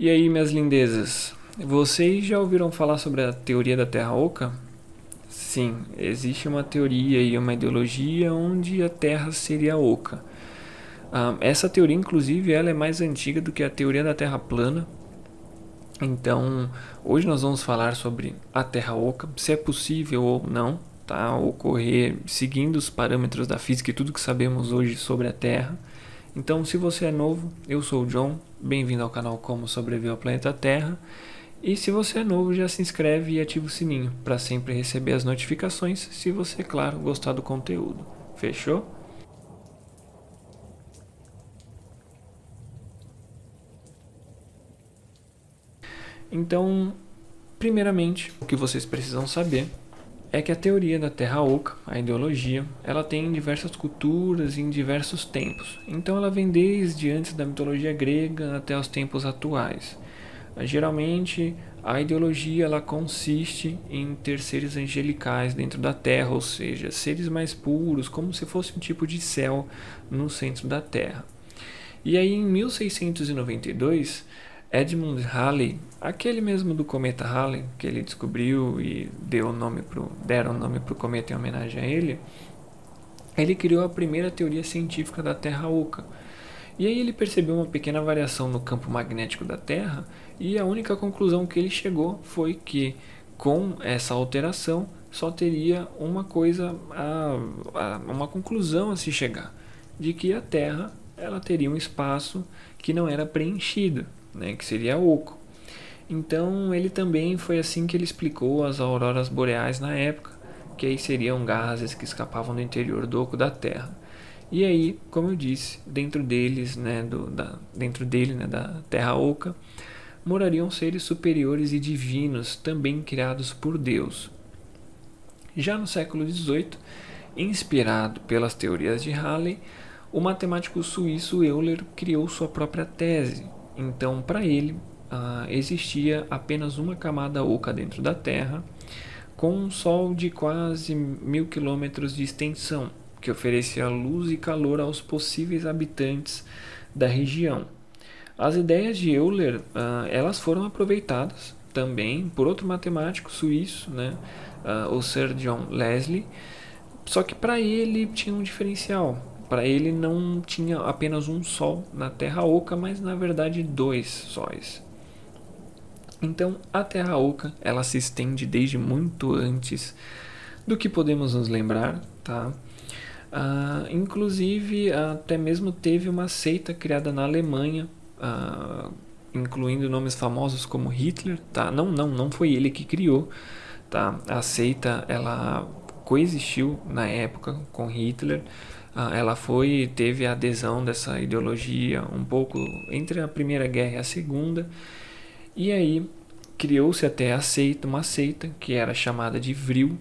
E aí, minhas lindezas, vocês já ouviram falar sobre a teoria da Terra Oca? Sim, existe uma teoria e uma ideologia onde a Terra seria oca. Ah, essa teoria, inclusive, ela é mais antiga do que a teoria da Terra plana. Então, hoje nós vamos falar sobre a Terra oca, se é possível ou não, tá? Ocorrer seguindo os parâmetros da física e tudo que sabemos hoje sobre a Terra. Então, se você é novo, eu sou o John, bem-vindo ao canal Como Sobreviver ao Planeta Terra. E se você é novo, já se inscreve e ativa o sininho para sempre receber as notificações, se você, claro, gostar do conteúdo. Fechou? Então, primeiramente, o que vocês precisam saber é que a teoria da Terra Oca, a ideologia, ela tem diversas culturas e em diversos tempos. Então ela vem desde antes da mitologia grega até os tempos atuais. Geralmente a ideologia ela consiste em ter seres angelicais dentro da Terra, ou seja, seres mais puros, como se fosse um tipo de céu no centro da Terra. E aí em 1692 Edmund Halley, aquele mesmo do cometa Halley, que ele descobriu e deu nome pro, deram o nome para o cometa em homenagem a ele, ele criou a primeira teoria científica da Terra Oca. E aí ele percebeu uma pequena variação no campo magnético da Terra e a única conclusão que ele chegou foi que com essa alteração só teria uma coisa, a, a, uma conclusão a se chegar, de que a Terra ela teria um espaço que não era preenchido né, que seria oco. Então ele também foi assim que ele explicou as auroras boreais na época, que aí seriam gases que escapavam do interior do oco da Terra. E aí, como eu disse, dentro deles, né, do, da, dentro dele, né, da Terra oca, morariam seres superiores e divinos, também criados por Deus. Já no século XVIII, inspirado pelas teorias de Halley, o matemático suíço Euler criou sua própria tese, então, para ele, uh, existia apenas uma camada oca dentro da Terra, com um Sol de quase mil quilômetros de extensão, que oferecia luz e calor aos possíveis habitantes da região. As ideias de Euler uh, elas foram aproveitadas também por outro matemático suíço, né, uh, o Sir John Leslie, só que para ele tinha um diferencial. Para ele não tinha apenas um sol na Terra Oca, mas na verdade dois sóis. Então a Terra Oca ela se estende desde muito antes do que podemos nos lembrar, tá? Ah, inclusive até mesmo teve uma seita criada na Alemanha, ah, incluindo nomes famosos como Hitler, tá? Não, não, não foi ele que criou, tá? A seita ela coexistiu na época com Hitler. Ah, ela foi teve a adesão dessa ideologia um pouco entre a primeira guerra e a segunda e aí criou-se até a seita uma seita que era chamada de Vril.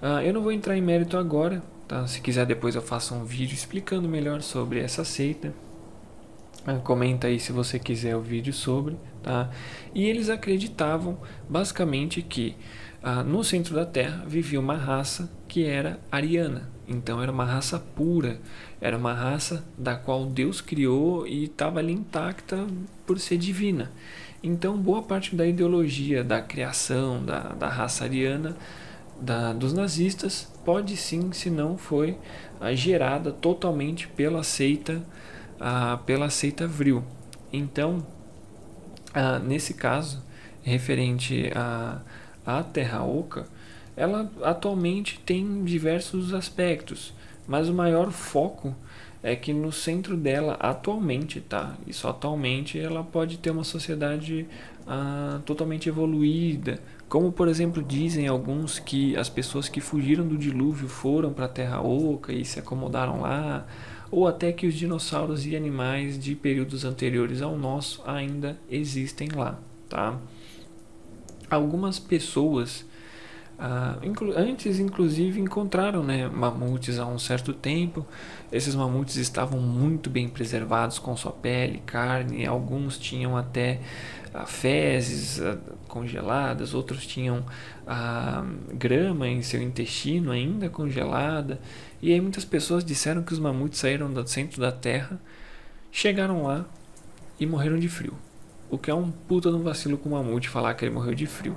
Uh, eu não vou entrar em mérito agora tá? Se quiser depois eu faço um vídeo explicando melhor sobre essa seita. Uh, comenta aí se você quiser o vídeo sobre tá? E eles acreditavam basicamente que uh, no centro da Terra vivia uma raça que era ariana então era uma raça pura, era uma raça da qual Deus criou e estava ali intacta por ser divina. Então, boa parte da ideologia da criação da, da raça ariana da, dos nazistas pode sim, se não foi a, gerada totalmente pela seita, a, pela seita Vril. Então, a, nesse caso, referente à Terra Oca, ela atualmente tem diversos aspectos, mas o maior foco é que no centro dela atualmente, tá? Isso atualmente ela pode ter uma sociedade ah, totalmente evoluída, como por exemplo dizem alguns que as pessoas que fugiram do dilúvio foram para a Terra Oca e se acomodaram lá, ou até que os dinossauros e animais de períodos anteriores ao nosso ainda existem lá, tá? Algumas pessoas ah, antes, inclusive, encontraram né, mamutes há um certo tempo. Esses mamutes estavam muito bem preservados com sua pele, carne. Alguns tinham até ah, fezes ah, congeladas, outros tinham ah, grama em seu intestino ainda congelada. E aí muitas pessoas disseram que os mamutes saíram do centro da Terra, chegaram lá e morreram de frio. o que é um puta no vacilo com o mamute falar que ele morreu de frio.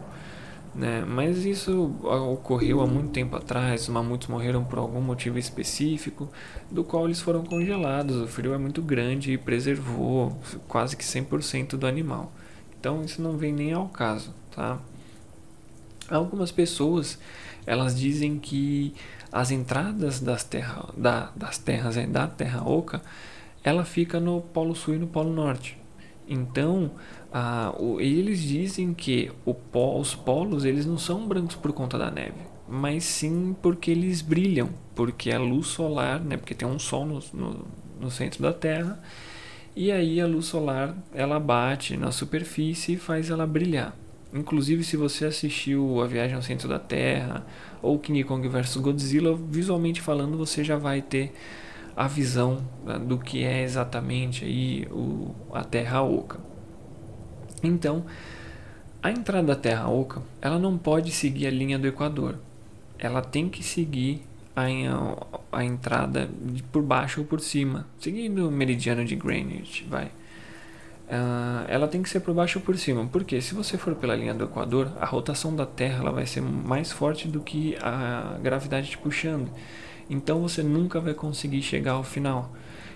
Né? Mas isso ocorreu há muito tempo atrás. Os mamutes morreram por algum motivo específico, do qual eles foram congelados. O frio é muito grande e preservou quase que 100% do animal. Então isso não vem nem ao caso, tá? Algumas pessoas elas dizem que as entradas das, terra, da, das terras da Terra Oca ela fica no Polo Sul e no Polo Norte. Então, ah, eles dizem que o, os polos eles não são brancos por conta da neve, mas sim porque eles brilham, porque a luz solar, né, porque tem um sol no, no, no centro da Terra, e aí a luz solar ela bate na superfície e faz ela brilhar. Inclusive, se você assistiu A Viagem ao Centro da Terra ou King Kong vs Godzilla, visualmente falando, você já vai ter a visão né, do que é exatamente aí o, a Terra Oca. Então, a entrada da Terra Oca, ela não pode seguir a linha do Equador. Ela tem que seguir a, a entrada por baixo ou por cima, seguindo o meridiano de Greenwich, vai. Uh, ela tem que ser por baixo ou por cima, porque se você for pela linha do Equador, a rotação da Terra ela vai ser mais forte do que a gravidade te puxando. Então você nunca vai conseguir chegar ao final.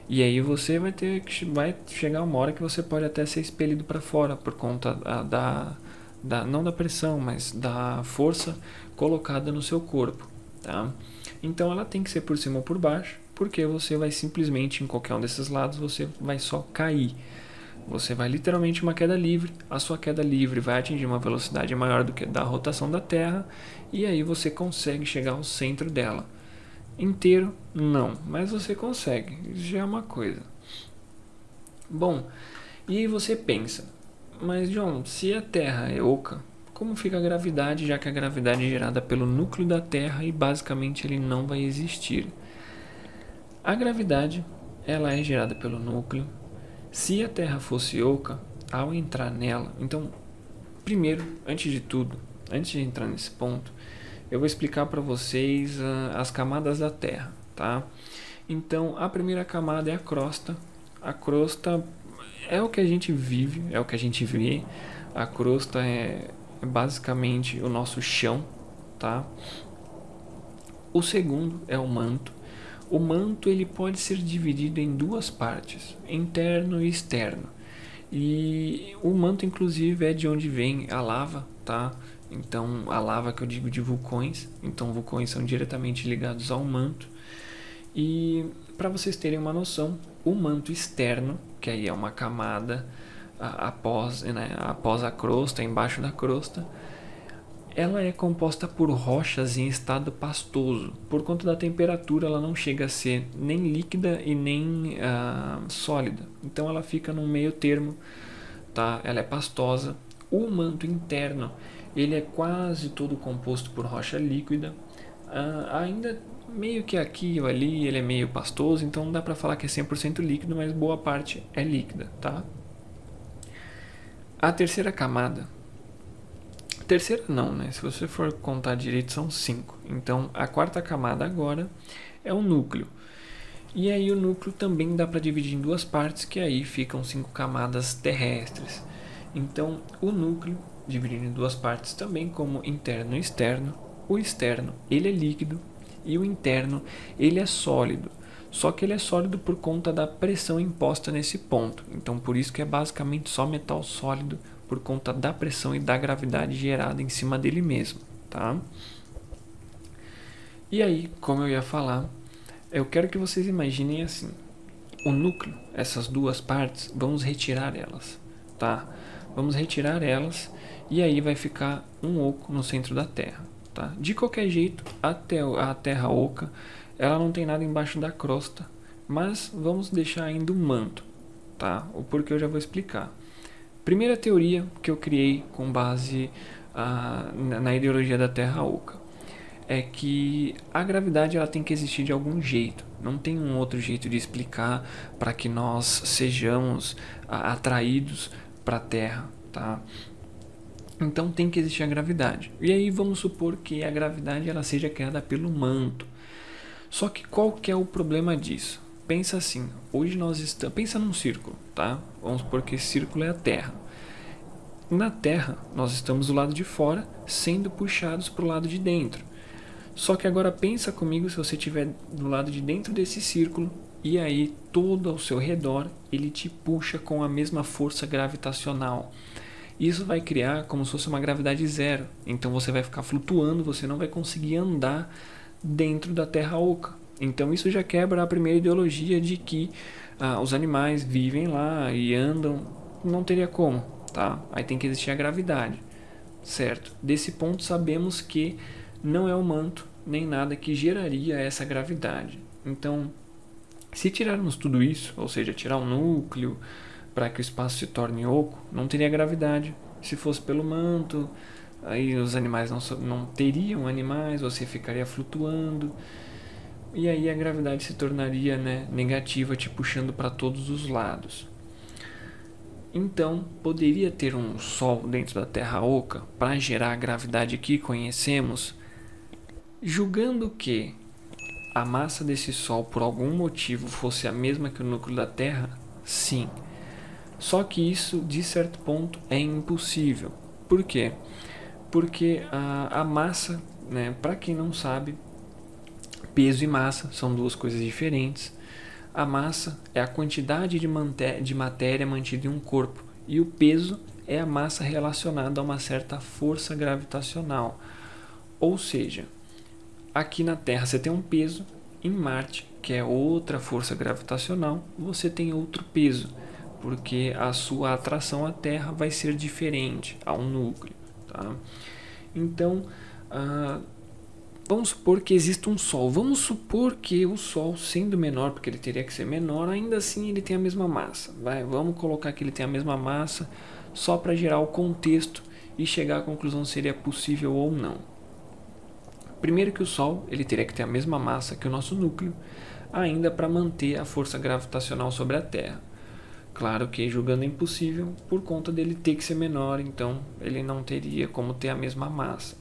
E aí você vai ter que vai chegar uma hora que você pode até ser expelido para fora por conta da, da, da, não da pressão, mas da força colocada no seu corpo, tá? Então ela tem que ser por cima ou por baixo, porque você vai simplesmente em qualquer um desses lados você vai só cair. Você vai literalmente uma queda livre, a sua queda livre vai atingir uma velocidade maior do que da rotação da Terra e aí você consegue chegar ao centro dela. Inteiro, não, mas você consegue, isso já é uma coisa. Bom, e aí você pensa, mas John, se a Terra é oca, como fica a gravidade, já que a gravidade é gerada pelo núcleo da Terra e basicamente ele não vai existir? A gravidade, ela é gerada pelo núcleo. Se a Terra fosse oca, ao entrar nela, então, primeiro, antes de tudo, antes de entrar nesse ponto, eu vou explicar para vocês uh, as camadas da Terra, tá? Então, a primeira camada é a crosta. A crosta é o que a gente vive, é o que a gente vê. A crosta é, é basicamente o nosso chão, tá? O segundo é o manto. O manto ele pode ser dividido em duas partes, interno e externo. E o manto inclusive é de onde vem a lava, tá? Então, a lava que eu digo de vulcões, então vulcões são diretamente ligados ao manto. E para vocês terem uma noção, o manto externo, que aí é uma camada após, né, após a crosta, embaixo da crosta, ela é composta por rochas em estado pastoso. Por conta da temperatura, ela não chega a ser nem líquida e nem uh, sólida. Então, ela fica no meio termo, tá? Ela é pastosa. O manto interno ele é quase todo composto por rocha líquida. Uh, ainda meio que aqui ou ali ele é meio pastoso, então não dá para falar que é 100% líquido, mas boa parte é líquida, tá? A terceira camada. Terceira não, né? Se você for contar direito são cinco. Então a quarta camada agora é o núcleo. E aí o núcleo também dá para dividir em duas partes, que aí ficam cinco camadas terrestres. Então o núcleo dividido em duas partes também como interno e externo. O externo, ele é líquido e o interno, ele é sólido. Só que ele é sólido por conta da pressão imposta nesse ponto. Então por isso que é basicamente só metal sólido por conta da pressão e da gravidade gerada em cima dele mesmo, tá? E aí, como eu ia falar, eu quero que vocês imaginem assim: o núcleo, essas duas partes, vamos retirar elas, tá? Vamos retirar elas e aí vai ficar um oco no centro da Terra. Tá? De qualquer jeito, até a Terra oca, ela não tem nada embaixo da crosta, mas vamos deixar ainda o manto, tá? O porquê eu já vou explicar. Primeira teoria que eu criei com base ah, na ideologia da Terra oca é que a gravidade ela tem que existir de algum jeito. Não tem um outro jeito de explicar para que nós sejamos ah, atraídos para a Terra, tá? Então tem que existir a gravidade. E aí vamos supor que a gravidade ela seja criada pelo manto. Só que qual que é o problema disso? Pensa assim, hoje nós estamos, pensa num círculo, tá? Vamos supor que esse círculo é a Terra. Na Terra, nós estamos do lado de fora, sendo puxados para o lado de dentro. Só que agora pensa comigo se você estiver do lado de dentro desse círculo e aí todo ao seu redor ele te puxa com a mesma força gravitacional. Isso vai criar como se fosse uma gravidade zero. Então você vai ficar flutuando, você não vai conseguir andar dentro da Terra oca. Então isso já quebra a primeira ideologia de que ah, os animais vivem lá e andam. Não teria como, tá? Aí tem que existir a gravidade, certo? Desse ponto sabemos que não é o manto nem nada que geraria essa gravidade. Então, se tirarmos tudo isso, ou seja, tirar o núcleo para que o espaço se torne oco, não teria gravidade. Se fosse pelo manto, aí os animais não, não teriam animais, você ficaria flutuando. E aí a gravidade se tornaria né, negativa, te puxando para todos os lados. Então, poderia ter um Sol dentro da Terra oca para gerar a gravidade que conhecemos, julgando que a massa desse Sol por algum motivo fosse a mesma que o núcleo da Terra? Sim. Só que isso, de certo ponto, é impossível. Por quê? Porque a, a massa, né, para quem não sabe, peso e massa são duas coisas diferentes. A massa é a quantidade de, de matéria mantida em um corpo, e o peso é a massa relacionada a uma certa força gravitacional. Ou seja, aqui na Terra você tem um peso, em Marte, que é outra força gravitacional, você tem outro peso, porque a sua atração à Terra vai ser diferente a um núcleo. Tá? Então, uh, Vamos supor que existe um Sol. Vamos supor que o Sol, sendo menor, porque ele teria que ser menor, ainda assim ele tem a mesma massa. Vai, vamos colocar que ele tem a mesma massa só para gerar o contexto e chegar à conclusão se seria possível ou não. Primeiro que o Sol ele teria que ter a mesma massa que o nosso núcleo, ainda para manter a força gravitacional sobre a Terra. Claro que julgando impossível por conta dele ter que ser menor, então ele não teria como ter a mesma massa.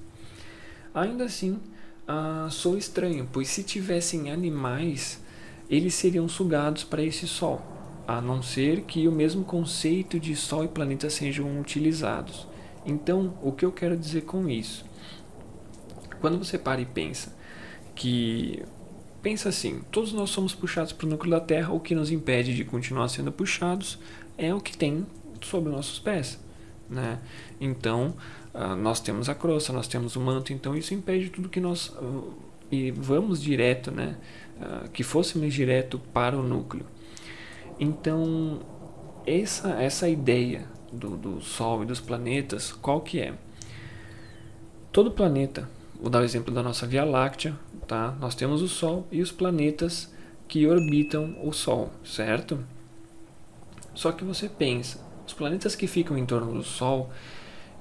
Ainda assim, ah, sou estranho, pois se tivessem animais, eles seriam sugados para esse Sol, a não ser que o mesmo conceito de Sol e planeta sejam utilizados. Então, o que eu quero dizer com isso? Quando você para e pensa que pensa assim, todos nós somos puxados para o núcleo da Terra, o que nos impede de continuar sendo puxados é o que tem sob nossos pés, né? Então, uh, nós temos a crosta, nós temos o manto, então isso impede tudo que nós uh, e vamos direto, né? Uh, que fôssemos direto para o núcleo. Então, essa, essa ideia do, do Sol e dos planetas, qual que é? Todo planeta, vou dar o exemplo da nossa Via Láctea, tá? Nós temos o Sol e os planetas que orbitam o Sol, certo? Só que você pensa, os planetas que ficam em torno do Sol,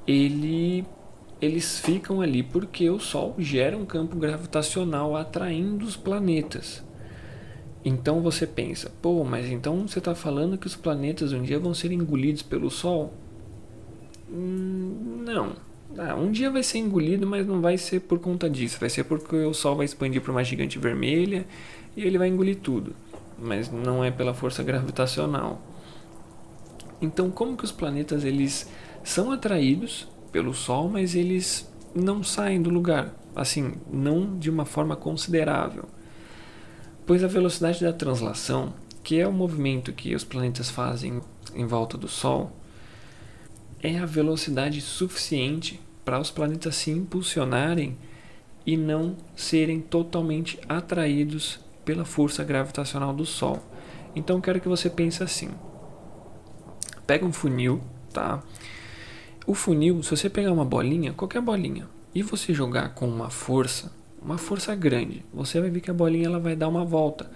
ele, eles ficam ali porque o Sol gera um campo gravitacional atraindo os planetas. Então você pensa, pô, mas então você está falando que os planetas um dia vão ser engolidos pelo Sol? Hum, não. Ah, um dia vai ser engolido, mas não vai ser por conta disso. Vai ser porque o Sol vai expandir para uma gigante vermelha e ele vai engolir tudo. Mas não é pela força gravitacional. Então, como que os planetas eles são atraídos pelo Sol, mas eles não saem do lugar, assim, não de uma forma considerável. Pois a velocidade da translação, que é o movimento que os planetas fazem em volta do Sol, é a velocidade suficiente para os planetas se impulsionarem e não serem totalmente atraídos pela força gravitacional do Sol. Então quero que você pense assim: pega um funil, tá? O funil, se você pegar uma bolinha, qualquer bolinha, e você jogar com uma força, uma força grande, você vai ver que a bolinha ela vai dar uma volta.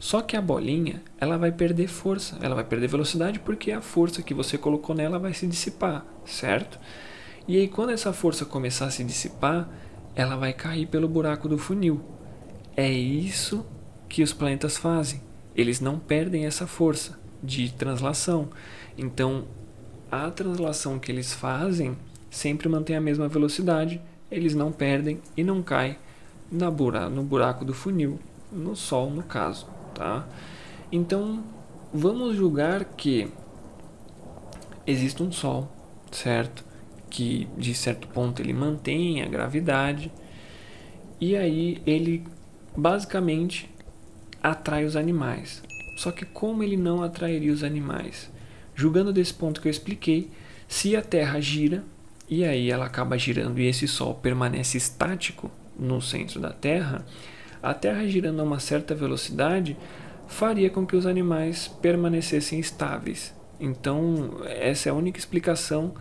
Só que a bolinha, ela vai perder força, ela vai perder velocidade porque a força que você colocou nela vai se dissipar, certo? E aí quando essa força começar a se dissipar, ela vai cair pelo buraco do funil. É isso que os planetas fazem. Eles não perdem essa força de translação. Então, a translação que eles fazem sempre mantém a mesma velocidade, eles não perdem e não caem na bura, no buraco do funil, no Sol no caso, tá? Então vamos julgar que existe um Sol certo? Que de certo ponto ele mantém a gravidade. E aí ele basicamente atrai os animais. Só que como ele não atrairia os animais? Julgando desse ponto que eu expliquei, se a Terra gira e aí ela acaba girando e esse Sol permanece estático no centro da Terra, a Terra girando a uma certa velocidade faria com que os animais permanecessem estáveis. Então, essa é a única explicação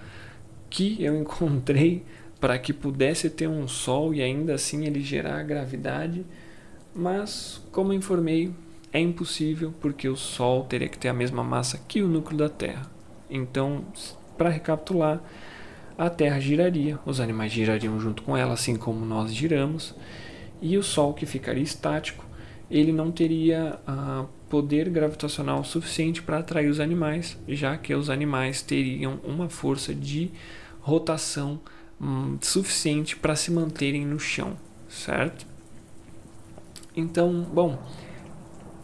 que eu encontrei para que pudesse ter um Sol e ainda assim ele gerar gravidade. Mas, como informei, é impossível porque o Sol teria que ter a mesma massa que o núcleo da Terra. Então, para recapitular, a Terra giraria, os animais girariam junto com ela, assim como nós giramos, e o Sol, que ficaria estático, ele não teria uh, poder gravitacional suficiente para atrair os animais, já que os animais teriam uma força de rotação um, suficiente para se manterem no chão, certo? Então, bom,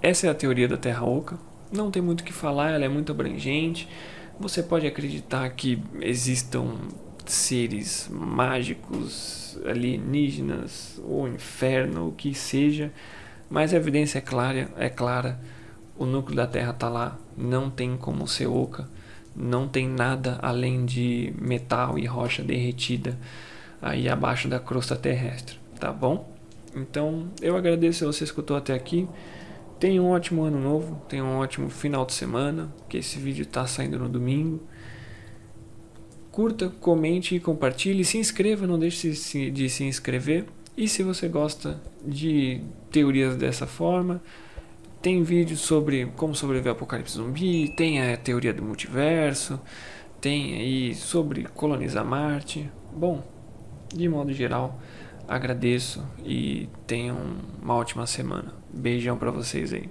essa é a teoria da Terra Oca. Não tem muito o que falar, ela é muito abrangente. Você pode acreditar que existam seres mágicos, alienígenas, ou inferno, o que seja, mas a evidência é clara, é clara. O núcleo da Terra está lá, não tem como ser oca, não tem nada além de metal e rocha derretida aí abaixo da crosta terrestre, tá bom? Então, eu agradeço se você escutou até aqui. Tenha um ótimo ano novo, tenha um ótimo final de semana, que esse vídeo está saindo no domingo curta, comente e compartilhe. Se inscreva, não deixe de se inscrever. E se você gosta de teorias dessa forma, tem vídeos sobre como sobreviver ao apocalipse zumbi, tem a teoria do multiverso, tem aí sobre colonizar Marte. Bom, de modo geral, agradeço e tenham uma ótima semana. Beijão para vocês aí.